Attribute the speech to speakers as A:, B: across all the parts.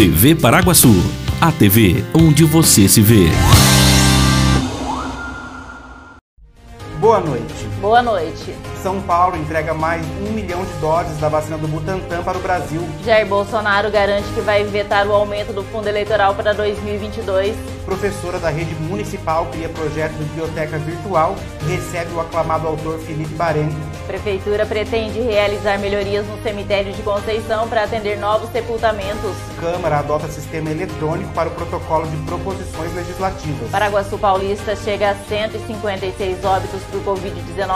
A: TV Paraguaçu, a TV onde você se vê.
B: Boa noite.
C: Boa noite.
B: São Paulo entrega mais um milhão de doses da vacina do Butantan para o Brasil.
C: Jair Bolsonaro garante que vai vetar o aumento do fundo eleitoral para 2022.
B: Professora da rede municipal cria projeto de biblioteca virtual e recebe o aclamado autor Felipe Bareni.
C: Prefeitura pretende realizar melhorias no cemitério de Conceição para atender novos sepultamentos.
B: Câmara adota sistema eletrônico para o protocolo de proposições legislativas.
C: Paraguaçu Paulista chega a 156 óbitos por Covid-19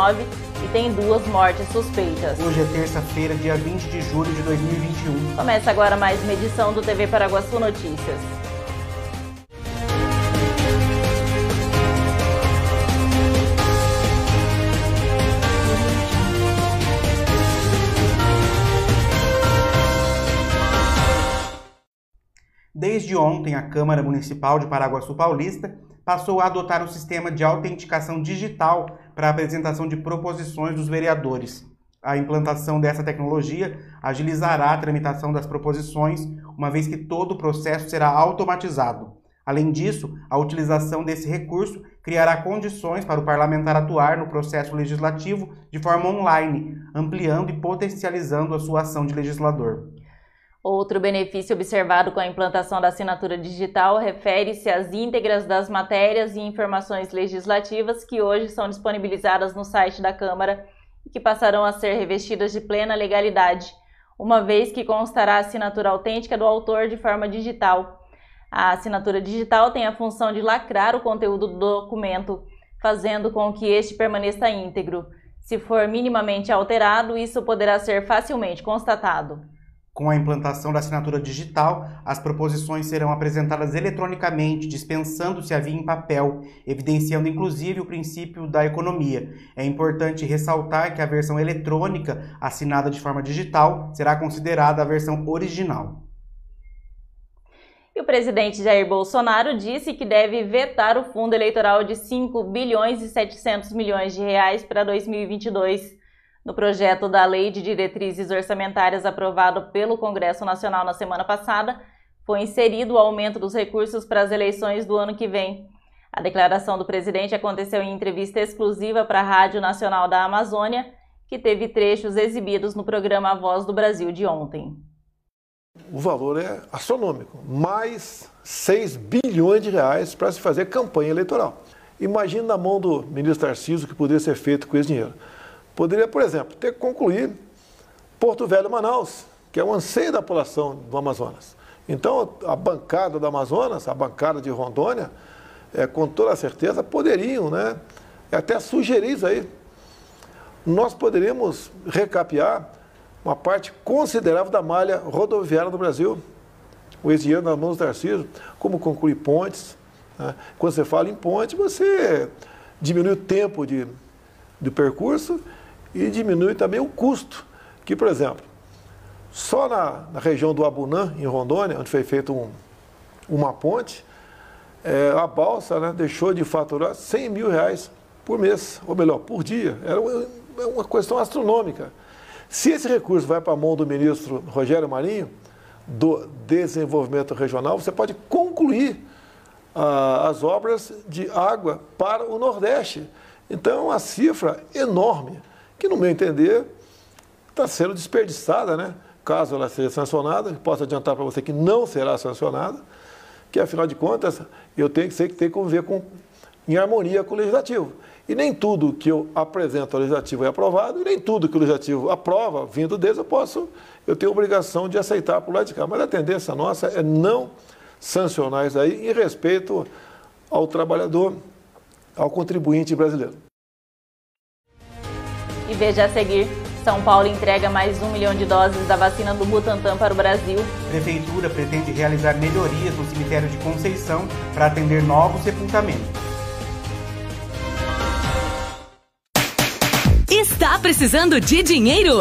C: e tem duas mortes suspeitas.
B: Hoje é terça-feira, dia 20 de julho de 2021.
C: Começa agora mais uma edição do TV Paraguaçu Notícias.
B: Desde ontem, a Câmara Municipal de Paraguaçu Paulista passou a adotar um sistema de autenticação digital para a apresentação de proposições dos vereadores. A implantação dessa tecnologia agilizará a tramitação das proposições, uma vez que todo o processo será automatizado. Além disso, a utilização desse recurso criará condições para o parlamentar atuar no processo legislativo de forma online, ampliando e potencializando a sua ação de legislador.
C: Outro benefício observado com a implantação da assinatura digital refere-se às íntegras das matérias e informações legislativas que hoje são disponibilizadas no site da Câmara e que passarão a ser revestidas de plena legalidade, uma vez que constará a assinatura autêntica do autor de forma digital. A assinatura digital tem a função de lacrar o conteúdo do documento, fazendo com que este permaneça íntegro. Se for minimamente alterado, isso poderá ser facilmente constatado.
B: Com a implantação da assinatura digital, as proposições serão apresentadas eletronicamente, dispensando-se a via em papel, evidenciando inclusive o princípio da economia. É importante ressaltar que a versão eletrônica, assinada de forma digital, será considerada a versão original.
C: E o presidente Jair Bolsonaro disse que deve vetar o fundo eleitoral de 5 bilhões e 700 milhões de reais para 2022. No projeto da Lei de Diretrizes Orçamentárias aprovado pelo Congresso Nacional na semana passada, foi inserido o aumento dos recursos para as eleições do ano que vem. A declaração do presidente aconteceu em entrevista exclusiva para a Rádio Nacional da Amazônia, que teve trechos exibidos no programa Voz do Brasil de ontem.
D: O valor é astronômico, mais 6 bilhões de reais para se fazer campanha eleitoral. Imagine na mão do ministro Tarcísio que poderia ser feito com esse dinheiro. Poderia, por exemplo, ter que concluir Porto Velho Manaus, que é o anseio da população do Amazonas. Então, a bancada do Amazonas, a bancada de Rondônia, é, com toda certeza, poderiam né, até sugerir isso aí. Nós poderíamos recapear uma parte considerável da malha rodoviária do Brasil. O ex-dinheiro nas mãos do Tarcísio, como concluir pontes. Né? Quando você fala em ponte, você diminui o tempo de, de percurso e diminui também o custo. Que, por exemplo, só na, na região do Abunã, em Rondônia, onde foi feita um, uma ponte, é, a balsa né, deixou de faturar 100 mil reais por mês, ou melhor, por dia. Era uma, é uma questão astronômica. Se esse recurso vai para a mão do ministro Rogério Marinho, do Desenvolvimento Regional, você pode concluir ah, as obras de água para o Nordeste. Então, é uma cifra enorme que, no meu entender, está sendo desperdiçada, né? caso ela seja sancionada, posso adiantar para você que não será sancionada, que afinal de contas eu tenho que ser que ter que conviver com, em harmonia com o legislativo. E nem tudo que eu apresento ao legislativo é aprovado, e nem tudo que o legislativo aprova, vindo deles, eu posso, eu tenho obrigação de aceitar por lado de cá. Mas a tendência nossa é não sancionar isso aí em respeito ao trabalhador, ao contribuinte brasileiro.
C: E veja a seguir. São Paulo entrega mais um milhão de doses da vacina do Butantan para o Brasil.
B: Prefeitura pretende realizar melhorias no cemitério de Conceição para atender novos sepultamentos.
E: Está precisando de dinheiro?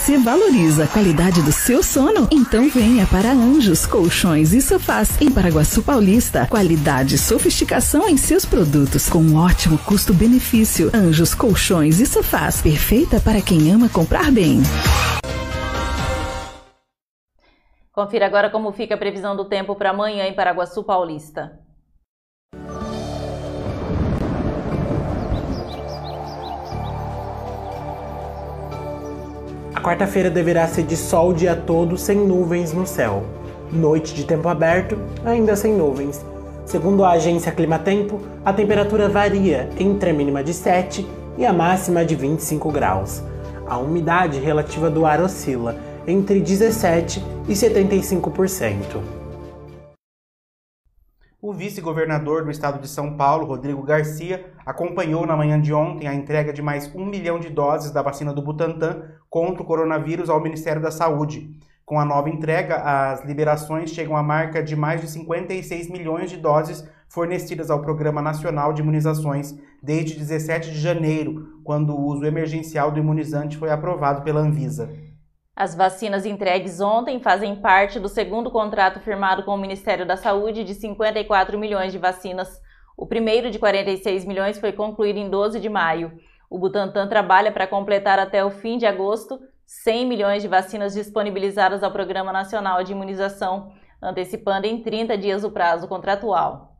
F: Você valoriza a qualidade do seu sono? Então venha para Anjos Colchões e Sofás em Paraguaçu Paulista. Qualidade e sofisticação em seus produtos com um ótimo custo-benefício. Anjos Colchões e Sofás, perfeita para quem ama comprar bem.
C: Confira agora como fica a previsão do tempo para amanhã em Paraguaçu Paulista.
G: A quarta-feira deverá ser de sol o dia todo, sem nuvens no céu. Noite de tempo aberto, ainda sem nuvens. Segundo a agência Climatempo, a temperatura varia entre a mínima de 7 e a máxima de 25 graus. A umidade relativa do ar oscila entre 17 e 75%.
B: O vice-governador do estado de São Paulo, Rodrigo Garcia, acompanhou na manhã de ontem a entrega de mais um milhão de doses da vacina do Butantan contra o coronavírus ao Ministério da Saúde. Com a nova entrega, as liberações chegam à marca de mais de 56 milhões de doses fornecidas ao Programa Nacional de Imunizações desde 17 de janeiro, quando o uso emergencial do imunizante foi aprovado pela Anvisa.
C: As vacinas entregues ontem fazem parte do segundo contrato firmado com o Ministério da Saúde de 54 milhões de vacinas. O primeiro de 46 milhões foi concluído em 12 de maio. O Butantan trabalha para completar até o fim de agosto 100 milhões de vacinas disponibilizadas ao Programa Nacional de Imunização, antecipando em 30 dias o prazo contratual.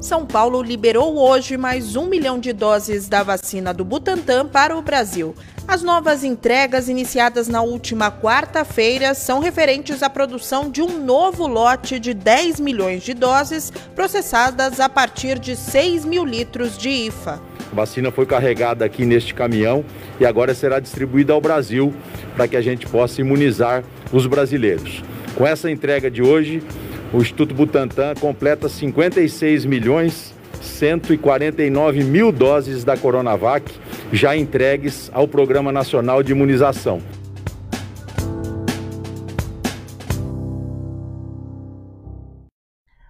H: São Paulo liberou hoje mais um milhão de doses da vacina do Butantan para o Brasil. As novas entregas iniciadas na última quarta-feira são referentes à produção de um novo lote de 10 milhões de doses processadas a partir de 6 mil litros de IFA.
I: A vacina foi carregada aqui neste caminhão e agora será distribuída ao Brasil para que a gente possa imunizar os brasileiros. Com essa entrega de hoje, o Instituto Butantan completa 56 milhões 149 mil doses da Coronavac já entregues ao Programa Nacional de Imunização.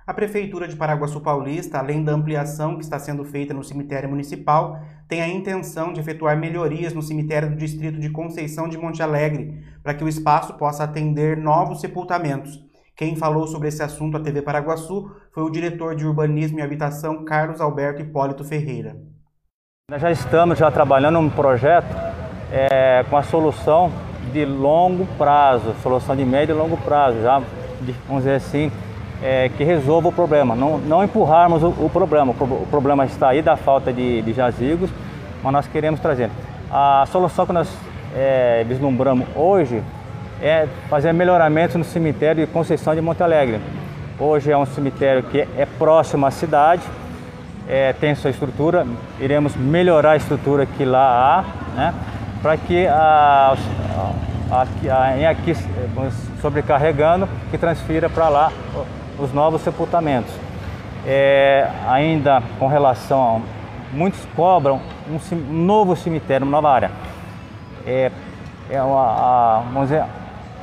B: A Prefeitura de Paraguaçu Paulista, além da ampliação que está sendo feita no cemitério municipal, tem a intenção de efetuar melhorias no cemitério do distrito de Conceição de Monte Alegre, para que o espaço possa atender novos sepultamentos. Quem falou sobre esse assunto à TV Paraguaçu foi o diretor de Urbanismo e Habitação, Carlos Alberto Hipólito Ferreira.
J: Nós já estamos já trabalhando um projeto é, com a solução de longo prazo, solução de médio e longo prazo, já, vamos dizer assim, é, que resolva o problema, não, não empurrarmos o, o, problema. O, problema está aí da falta de, de jazigos, mas nós queremos trazer. A solução que nós é, vislumbramos hoje é fazer melhoramentos no cemitério de Conceição de Monte Alegre. Hoje é um cemitério que é próximo à cidade, é, tem sua estrutura, iremos melhorar a estrutura que lá há, né, para que a, a, a, aqui sobrecarregando que transfira para lá os novos sepultamentos. É, ainda com relação a, muitos cobram um, um, novo cemitério, uma nova área. É, é, uma, a, dizer,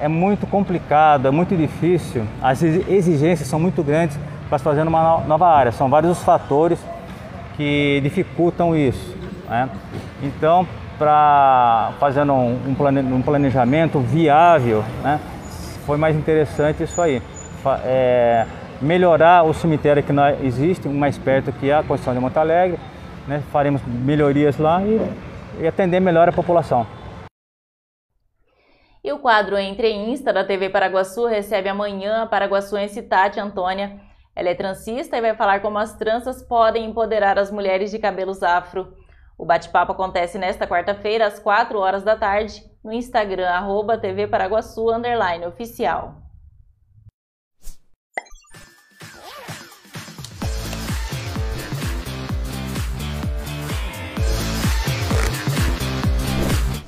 J: é muito complicado, é muito difícil, as exigências são muito grandes para se fazer uma nova área. São vários os fatores que dificultam isso. Né? Então, para fazendo um planejamento viável, né? foi mais interessante isso aí. É, melhorar o cemitério que existe, mais perto que a Constituição de Monte Alegre, né? faremos melhorias lá e, e atender melhor a população.
C: E o quadro Entre Insta da TV Paraguaçu recebe amanhã a paraguaçuense Tati Antônia. Ela é transista e vai falar como as tranças podem empoderar as mulheres de cabelos afro. O bate-papo acontece nesta quarta-feira, às 4 horas da tarde, no Instagram, arroba TV Paraguaçu, oficial.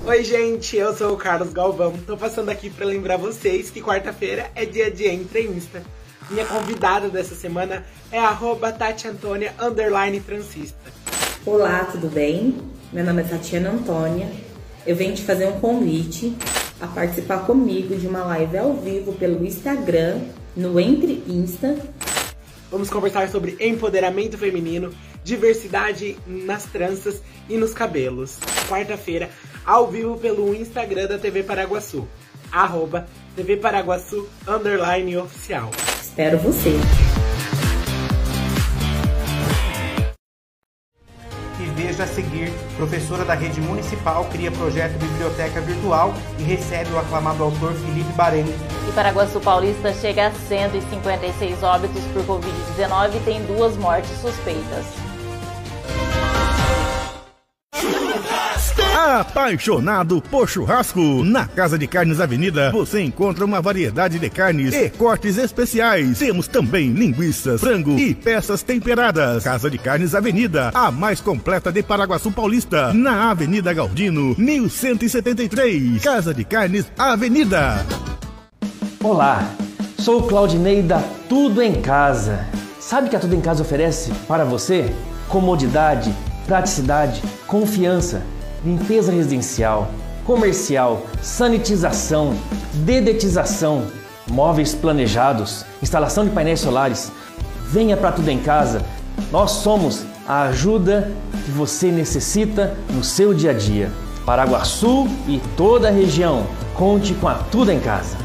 G: Oi, gente, eu sou o Carlos Galvão. Tô passando aqui para lembrar vocês que quarta-feira é dia de Entre Insta. Minha convidada dessa semana é arroba.
K: Olá, tudo bem? Meu nome é Tatiana Antônia. Eu venho te fazer um convite a participar comigo de uma live ao vivo pelo Instagram, no Entre Insta.
G: Vamos conversar sobre empoderamento feminino, diversidade nas tranças e nos cabelos. Quarta-feira, ao vivo pelo Instagram da TV Paraguaçu, arroba TV Paraguaçu, underline oficial.
K: Espero você!
B: E veja a seguir, professora da rede municipal cria projeto Biblioteca Virtual e recebe o aclamado autor Felipe Barém.
C: E Paraguaçu Paulista chega a 156 óbitos por Covid-19 e tem duas mortes suspeitas.
L: Apaixonado por churrasco? Na Casa de Carnes Avenida você encontra uma variedade de carnes e cortes especiais. Temos também linguiças, frango e peças temperadas. Casa de Carnes Avenida, a mais completa de Paraguaçu Paulista, na Avenida Galdino, 1173. Casa de Carnes Avenida.
M: Olá, sou o Claudinei da Tudo em Casa. Sabe que a Tudo em Casa oferece para você comodidade, praticidade, confiança limpeza residencial, comercial, sanitização, dedetização, móveis planejados, instalação de painéis solares. Venha para Tudo em Casa. Nós somos a ajuda que você necessita no seu dia a dia. Paraguaçu e toda a região. Conte com a Tudo em Casa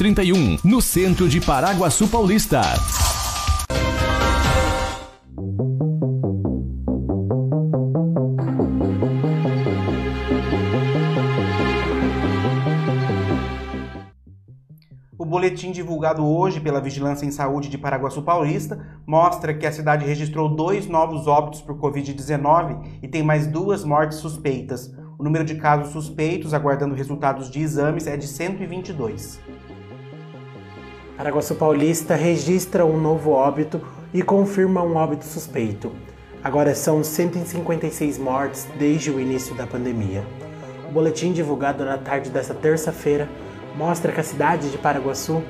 A: 31, no centro de Paraguaçu Paulista.
B: O boletim divulgado hoje pela Vigilância em Saúde de Paraguaçu Paulista mostra que a cidade registrou dois novos óbitos por Covid-19 e tem mais duas mortes suspeitas. O número de casos suspeitos aguardando resultados de exames é de 122.
G: Paraguaçu Paulista registra um novo óbito e confirma um óbito suspeito. Agora são 156 mortes desde o início da pandemia. O boletim divulgado na tarde desta terça-feira mostra que a cidade de Paraguaçu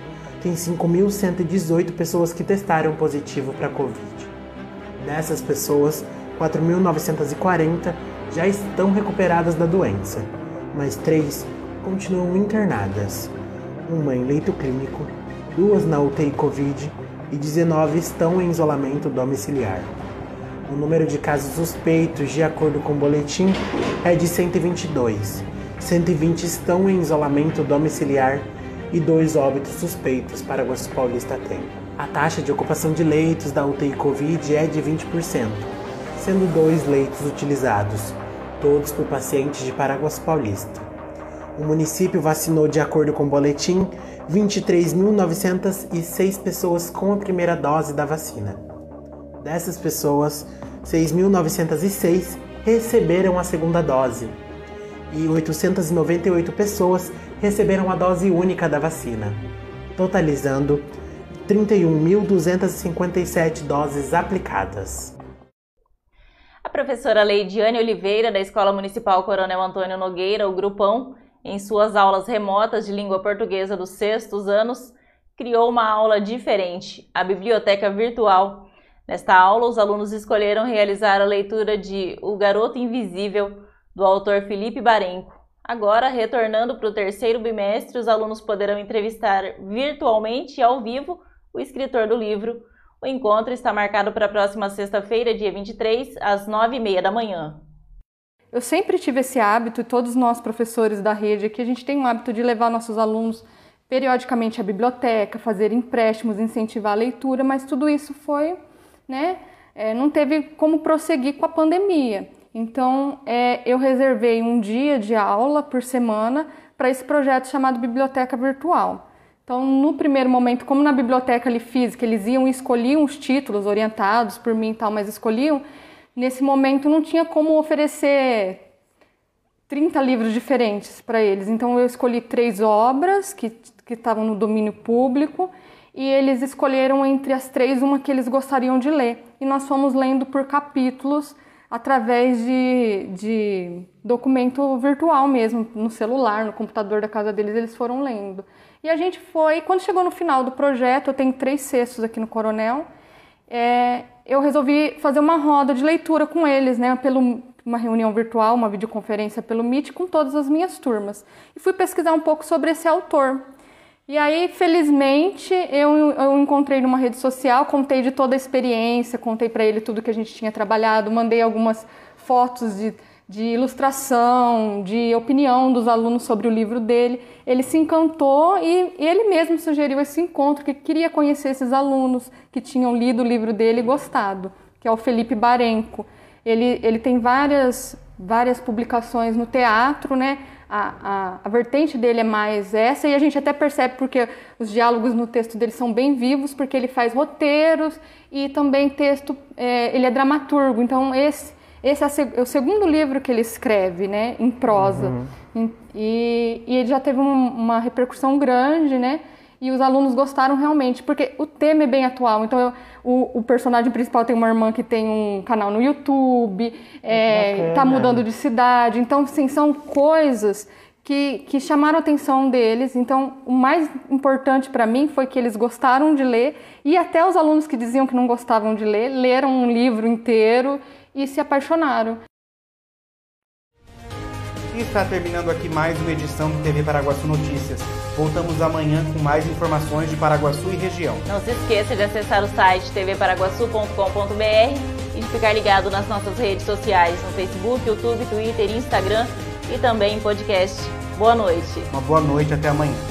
G: tem 5.118 pessoas que testaram positivo para a Covid. Dessas pessoas, 4.940 já estão recuperadas da doença, mas três continuam internadas, uma em leito clínico duas na UTI Covid e 19 estão em isolamento domiciliar. O número de casos suspeitos, de acordo com o boletim, é de 122. 120 estão em isolamento domiciliar e dois óbitos suspeitos para Paraguaçu Paulista tem. A taxa de ocupação de leitos da UTI Covid é de 20%, sendo dois leitos utilizados, todos por pacientes de Paraguaçu Paulista. O município vacinou, de acordo com o boletim, 23.906 pessoas com a primeira dose da vacina. Dessas pessoas, 6.906 receberam a segunda dose e 898 pessoas receberam a dose única da vacina, totalizando 31.257 doses aplicadas.
C: A professora Leidiane Oliveira, da Escola Municipal Coronel Antônio Nogueira, o Grupão, em suas aulas remotas de língua portuguesa dos sextos anos, criou uma aula diferente, a Biblioteca Virtual. Nesta aula, os alunos escolheram realizar a leitura de O Garoto Invisível, do autor Felipe Barenco. Agora, retornando para o terceiro bimestre, os alunos poderão entrevistar virtualmente e ao vivo o escritor do livro. O encontro está marcado para a próxima sexta-feira, dia 23, às 9h30 da manhã.
N: Eu sempre tive esse hábito, e todos nós professores da rede aqui, a gente tem o hábito de levar nossos alunos periodicamente à biblioteca, fazer empréstimos, incentivar a leitura, mas tudo isso foi, né, é, não teve como prosseguir com a pandemia. Então, é, eu reservei um dia de aula por semana para esse projeto chamado Biblioteca Virtual. Então, no primeiro momento, como na biblioteca ali física, eles iam e escolhiam os títulos orientados por mim e tal, mas escolhiam, nesse momento não tinha como oferecer 30 livros diferentes para eles. Então eu escolhi três obras que, estavam no domínio público e eles escolheram entre as três uma que eles gostariam de ler. E nós fomos lendo por capítulos através de, de documento virtual mesmo, no celular, no computador da casa deles, eles foram lendo. E a gente foi, quando chegou no final do projeto, eu tenho três cestos aqui no Coronel, é, eu resolvi fazer uma roda de leitura com eles, né, pelo, uma reunião virtual, uma videoconferência pelo Meet com todas as minhas turmas. E fui pesquisar um pouco sobre esse autor. E aí, felizmente, eu, eu encontrei numa rede social, contei de toda a experiência, contei para ele tudo que a gente tinha trabalhado, mandei algumas fotos de, de ilustração, de opinião dos alunos sobre o livro dele. Ele se encantou e, ele mesmo sugeriu esse encontro, que queria conhecer esses alunos que tinham lido o livro dele e gostado, que é o Felipe Barenco. Ele, ele tem várias, várias publicações no teatro, né? A, a, a, vertente dele é mais essa, e a gente até percebe porque os diálogos no texto dele são bem vivos, porque ele faz roteiros e também texto, é, ele é dramaturgo, então esse, esse é, é, o segundo livro que ele escreve, né, em prosa, uhum. e, e, ele já teve um, uma repercussão grande, né, e os alunos gostaram realmente, porque o tema é bem atual. Então, eu, o, o, personagem principal tem uma irmã que tem um canal no YouTube, é, tá mudando de cidade. Então, sim, são coisas que, que chamaram a atenção deles. Então, o mais importante para mim foi que eles gostaram de ler e até os alunos que diziam que não gostavam de ler, leram um livro inteiro e se apaixonaram.
B: E está terminando aqui mais uma edição do TV Paraguaçu Notícias. Voltamos amanhã com mais informações de Paraguaçu e região.
C: Não se esqueça de acessar o site tvparaguaçu.com.br e de ficar ligado nas nossas redes sociais no Facebook, YouTube, Twitter, Instagram e também em podcast. Boa noite.
B: Uma boa noite, até amanhã.